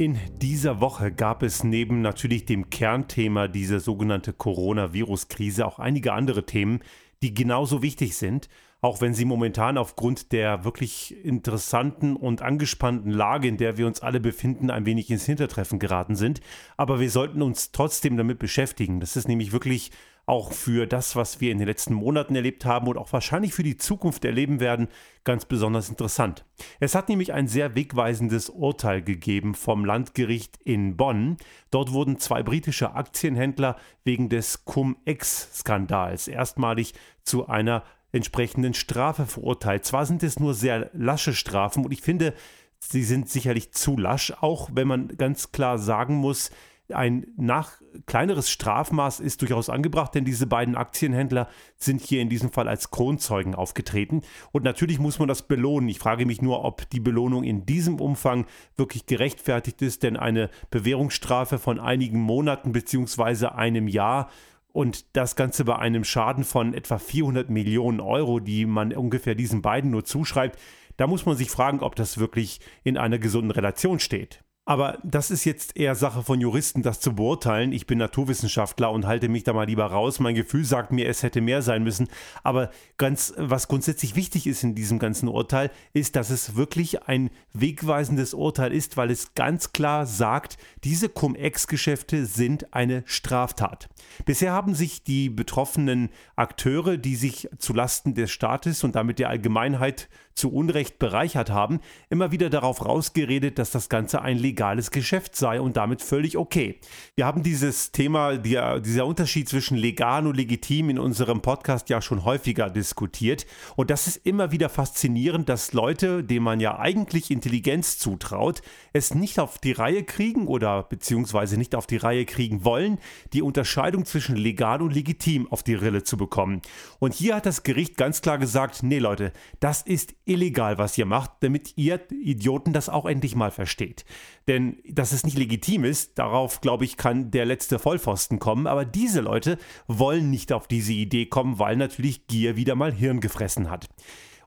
In dieser Woche gab es neben natürlich dem Kernthema dieser sogenannte Coronavirus-Krise auch einige andere Themen, die genauso wichtig sind, auch wenn sie momentan aufgrund der wirklich interessanten und angespannten Lage, in der wir uns alle befinden, ein wenig ins Hintertreffen geraten sind. Aber wir sollten uns trotzdem damit beschäftigen. Das ist nämlich wirklich auch für das, was wir in den letzten Monaten erlebt haben und auch wahrscheinlich für die Zukunft erleben werden, ganz besonders interessant. Es hat nämlich ein sehr wegweisendes Urteil gegeben vom Landgericht in Bonn. Dort wurden zwei britische Aktienhändler wegen des Cum-Ex-Skandals erstmalig zu einer entsprechenden Strafe verurteilt. Zwar sind es nur sehr lasche Strafen und ich finde, sie sind sicherlich zu lasch, auch wenn man ganz klar sagen muss, ein nach kleineres Strafmaß ist durchaus angebracht, denn diese beiden Aktienhändler sind hier in diesem Fall als Kronzeugen aufgetreten. Und natürlich muss man das belohnen. Ich frage mich nur, ob die Belohnung in diesem Umfang wirklich gerechtfertigt ist, denn eine Bewährungsstrafe von einigen Monaten bzw. einem Jahr und das Ganze bei einem Schaden von etwa 400 Millionen Euro, die man ungefähr diesen beiden nur zuschreibt, da muss man sich fragen, ob das wirklich in einer gesunden Relation steht. Aber das ist jetzt eher Sache von Juristen, das zu beurteilen. Ich bin Naturwissenschaftler und halte mich da mal lieber raus. Mein Gefühl sagt mir, es hätte mehr sein müssen. Aber ganz, was grundsätzlich wichtig ist in diesem ganzen Urteil, ist, dass es wirklich ein wegweisendes Urteil ist, weil es ganz klar sagt, diese Cum-Ex-Geschäfte sind eine Straftat. Bisher haben sich die betroffenen Akteure, die sich zulasten des Staates und damit der Allgemeinheit zu Unrecht bereichert haben, immer wieder darauf rausgeredet, dass das Ganze ein legales Geschäft sei und damit völlig okay. Wir haben dieses Thema, dieser Unterschied zwischen legal und legitim in unserem Podcast ja schon häufiger diskutiert. Und das ist immer wieder faszinierend, dass Leute, denen man ja eigentlich Intelligenz zutraut, es nicht auf die Reihe kriegen oder beziehungsweise nicht auf die Reihe kriegen wollen, die Unterscheidung zwischen legal und legitim auf die Rille zu bekommen. Und hier hat das Gericht ganz klar gesagt, nee Leute, das ist illegal, was ihr macht, damit ihr Idioten das auch endlich mal versteht. Denn dass es nicht legitim ist, darauf glaube ich, kann der letzte Vollpfosten kommen. Aber diese Leute wollen nicht auf diese Idee kommen, weil natürlich Gier wieder mal Hirn gefressen hat.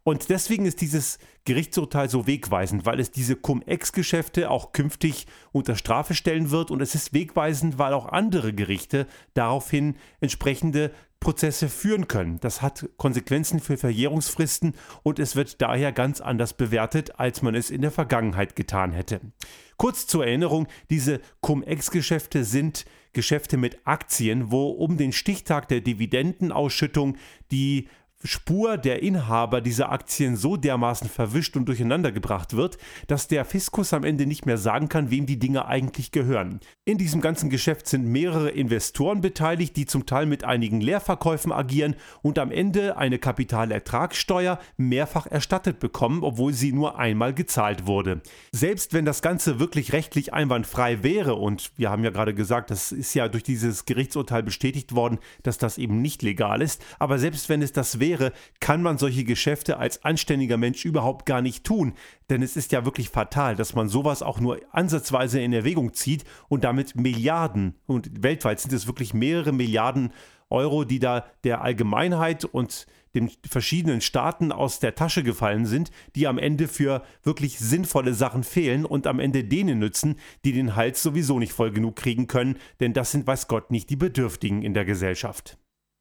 Und deswegen ist dieses Gerichtsurteil so wegweisend, weil es diese Cum-Ex-Geschäfte auch künftig unter Strafe stellen wird. Und es ist wegweisend, weil auch andere Gerichte daraufhin entsprechende Prozesse führen können. Das hat Konsequenzen für Verjährungsfristen und es wird daher ganz anders bewertet, als man es in der Vergangenheit getan hätte. Kurz zur Erinnerung, diese Cum-Ex-Geschäfte sind Geschäfte mit Aktien, wo um den Stichtag der Dividendenausschüttung die Spur der Inhaber dieser Aktien so dermaßen verwischt und durcheinander gebracht wird, dass der Fiskus am Ende nicht mehr sagen kann, wem die Dinge eigentlich gehören. In diesem ganzen Geschäft sind mehrere Investoren beteiligt, die zum Teil mit einigen Leerverkäufen agieren und am Ende eine Kapitalertragssteuer mehrfach erstattet bekommen, obwohl sie nur einmal gezahlt wurde. Selbst wenn das Ganze wirklich rechtlich einwandfrei wäre, und wir haben ja gerade gesagt, das ist ja durch dieses Gerichtsurteil bestätigt worden, dass das eben nicht legal ist, aber selbst wenn es das wäre, wäre, kann man solche Geschäfte als anständiger Mensch überhaupt gar nicht tun. Denn es ist ja wirklich fatal, dass man sowas auch nur ansatzweise in Erwägung zieht und damit Milliarden, und weltweit sind es wirklich mehrere Milliarden Euro, die da der Allgemeinheit und den verschiedenen Staaten aus der Tasche gefallen sind, die am Ende für wirklich sinnvolle Sachen fehlen und am Ende denen nützen, die den Hals sowieso nicht voll genug kriegen können, denn das sind weiß Gott nicht die Bedürftigen in der Gesellschaft.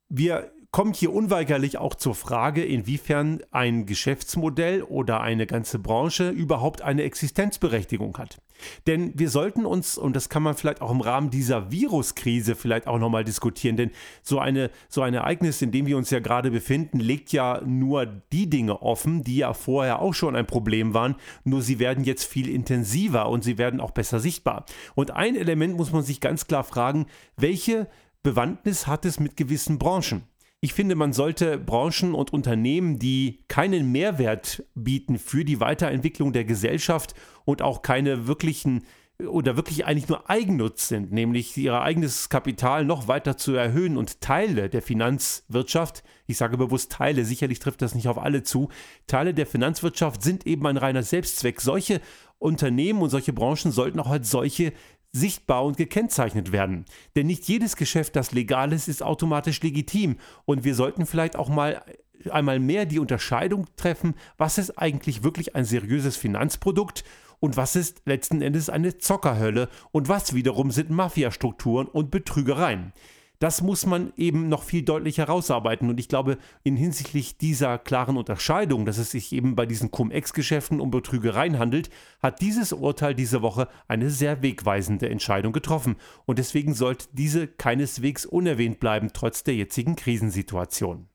Wir kommt hier unweigerlich auch zur Frage, inwiefern ein Geschäftsmodell oder eine ganze Branche überhaupt eine Existenzberechtigung hat. Denn wir sollten uns, und das kann man vielleicht auch im Rahmen dieser Viruskrise vielleicht auch nochmal diskutieren, denn so, eine, so ein Ereignis, in dem wir uns ja gerade befinden, legt ja nur die Dinge offen, die ja vorher auch schon ein Problem waren, nur sie werden jetzt viel intensiver und sie werden auch besser sichtbar. Und ein Element muss man sich ganz klar fragen, welche Bewandtnis hat es mit gewissen Branchen? Ich finde, man sollte Branchen und Unternehmen, die keinen Mehrwert bieten für die Weiterentwicklung der Gesellschaft und auch keine wirklichen oder wirklich eigentlich nur Eigennutz sind, nämlich ihr eigenes Kapital noch weiter zu erhöhen und Teile der Finanzwirtschaft, ich sage bewusst Teile, sicherlich trifft das nicht auf alle zu, Teile der Finanzwirtschaft sind eben ein reiner Selbstzweck. Solche Unternehmen und solche Branchen sollten auch als solche sichtbar und gekennzeichnet werden. Denn nicht jedes Geschäft, das legal ist, ist automatisch legitim. Und wir sollten vielleicht auch mal einmal mehr die Unterscheidung treffen, was ist eigentlich wirklich ein seriöses Finanzprodukt und was ist letzten Endes eine Zockerhölle und was wiederum sind Mafiastrukturen und Betrügereien. Das muss man eben noch viel deutlicher herausarbeiten. Und ich glaube, in hinsichtlich dieser klaren Unterscheidung, dass es sich eben bei diesen Cum-Ex-Geschäften um Betrügereien handelt, hat dieses Urteil diese Woche eine sehr wegweisende Entscheidung getroffen. Und deswegen sollte diese keineswegs unerwähnt bleiben, trotz der jetzigen Krisensituation.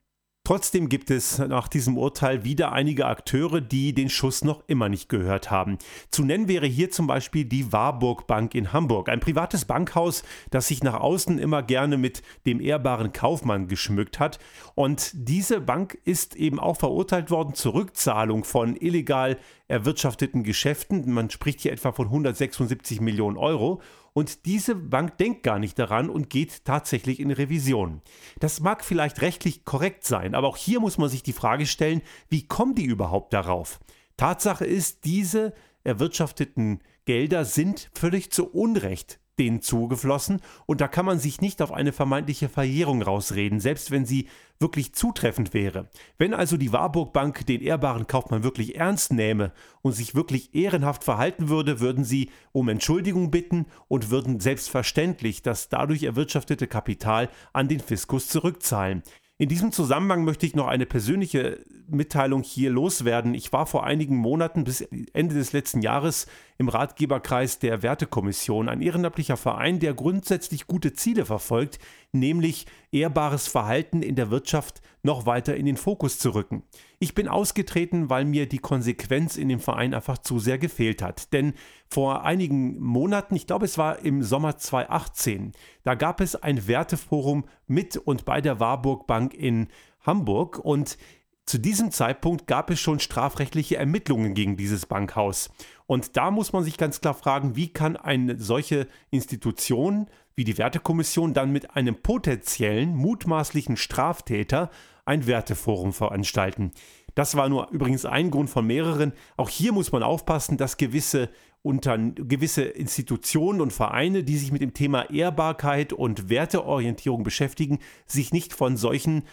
Trotzdem gibt es nach diesem Urteil wieder einige Akteure, die den Schuss noch immer nicht gehört haben. Zu nennen wäre hier zum Beispiel die Warburg Bank in Hamburg, ein privates Bankhaus, das sich nach außen immer gerne mit dem ehrbaren Kaufmann geschmückt hat. Und diese Bank ist eben auch verurteilt worden zur Rückzahlung von illegal erwirtschafteten Geschäften. Man spricht hier etwa von 176 Millionen Euro. Und diese Bank denkt gar nicht daran und geht tatsächlich in Revision. Das mag vielleicht rechtlich korrekt sein, aber auch hier muss man sich die Frage stellen, wie kommen die überhaupt darauf? Tatsache ist, diese erwirtschafteten Gelder sind völlig zu Unrecht denen zugeflossen und da kann man sich nicht auf eine vermeintliche Verjährung rausreden, selbst wenn sie wirklich zutreffend wäre. Wenn also die Warburg Bank den ehrbaren Kaufmann wirklich ernst nähme und sich wirklich ehrenhaft verhalten würde, würden sie um Entschuldigung bitten und würden selbstverständlich das dadurch erwirtschaftete Kapital an den Fiskus zurückzahlen. In diesem Zusammenhang möchte ich noch eine persönliche Mitteilung hier loswerden. Ich war vor einigen Monaten bis Ende des letzten Jahres im Ratgeberkreis der Wertekommission, ein ehrenamtlicher Verein, der grundsätzlich gute Ziele verfolgt, nämlich ehrbares Verhalten in der Wirtschaft noch weiter in den Fokus zu rücken. Ich bin ausgetreten, weil mir die Konsequenz in dem Verein einfach zu sehr gefehlt hat. Denn vor einigen Monaten, ich glaube es war im Sommer 2018, da gab es ein Werteforum mit und bei der Warburg Bank in Hamburg und zu diesem Zeitpunkt gab es schon strafrechtliche Ermittlungen gegen dieses Bankhaus. Und da muss man sich ganz klar fragen, wie kann eine solche Institution wie die Wertekommission dann mit einem potenziellen, mutmaßlichen Straftäter ein Werteforum veranstalten. Das war nur übrigens ein Grund von mehreren. Auch hier muss man aufpassen, dass gewisse, unter, gewisse Institutionen und Vereine, die sich mit dem Thema Ehrbarkeit und Werteorientierung beschäftigen, sich nicht von solchen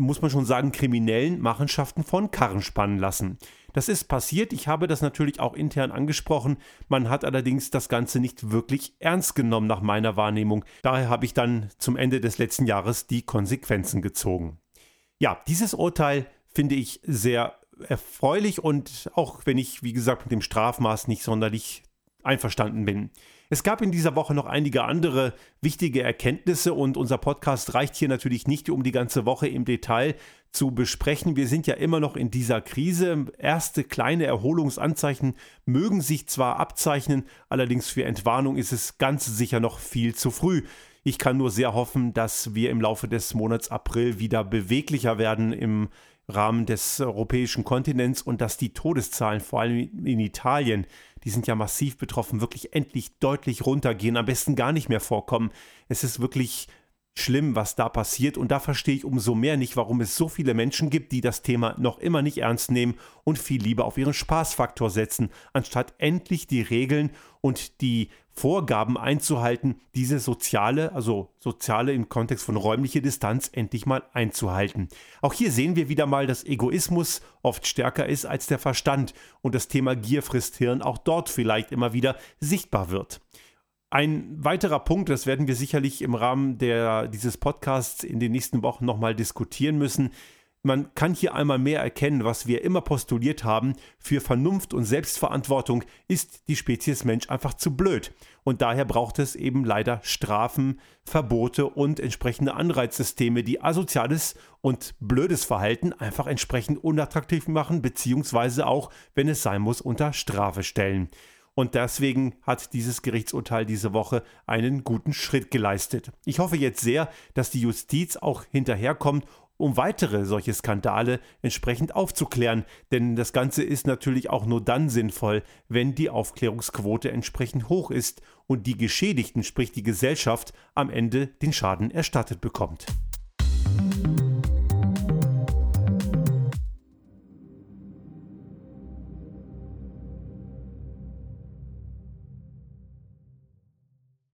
muss man schon sagen, kriminellen Machenschaften von Karren spannen lassen. Das ist passiert, ich habe das natürlich auch intern angesprochen, man hat allerdings das Ganze nicht wirklich ernst genommen nach meiner Wahrnehmung. Daher habe ich dann zum Ende des letzten Jahres die Konsequenzen gezogen. Ja, dieses Urteil finde ich sehr erfreulich und auch wenn ich, wie gesagt, mit dem Strafmaß nicht sonderlich einverstanden bin. Es gab in dieser Woche noch einige andere wichtige Erkenntnisse und unser Podcast reicht hier natürlich nicht, um die ganze Woche im Detail zu besprechen. Wir sind ja immer noch in dieser Krise. Erste kleine Erholungsanzeichen mögen sich zwar abzeichnen, allerdings für Entwarnung ist es ganz sicher noch viel zu früh. Ich kann nur sehr hoffen, dass wir im Laufe des Monats April wieder beweglicher werden im Rahmen des europäischen Kontinents und dass die Todeszahlen, vor allem in Italien, die sind ja massiv betroffen, wirklich endlich deutlich runtergehen, am besten gar nicht mehr vorkommen. Es ist wirklich schlimm, was da passiert und da verstehe ich umso mehr nicht, warum es so viele Menschen gibt, die das Thema noch immer nicht ernst nehmen und viel lieber auf ihren Spaßfaktor setzen, anstatt endlich die Regeln und die Vorgaben einzuhalten, diese soziale, also soziale im Kontext von räumlicher Distanz endlich mal einzuhalten. Auch hier sehen wir wieder mal, dass Egoismus oft stärker ist als der Verstand und das Thema Gier frisst Hirn auch dort vielleicht immer wieder sichtbar wird. Ein weiterer Punkt, das werden wir sicherlich im Rahmen der, dieses Podcasts in den nächsten Wochen nochmal diskutieren müssen. Man kann hier einmal mehr erkennen, was wir immer postuliert haben. Für Vernunft und Selbstverantwortung ist die Spezies Mensch einfach zu blöd. Und daher braucht es eben leider Strafen, Verbote und entsprechende Anreizsysteme, die asoziales und blödes Verhalten einfach entsprechend unattraktiv machen, beziehungsweise auch, wenn es sein muss, unter Strafe stellen. Und deswegen hat dieses Gerichtsurteil diese Woche einen guten Schritt geleistet. Ich hoffe jetzt sehr, dass die Justiz auch hinterherkommt um weitere solche Skandale entsprechend aufzuklären, denn das Ganze ist natürlich auch nur dann sinnvoll, wenn die Aufklärungsquote entsprechend hoch ist und die Geschädigten, sprich die Gesellschaft, am Ende den Schaden erstattet bekommt.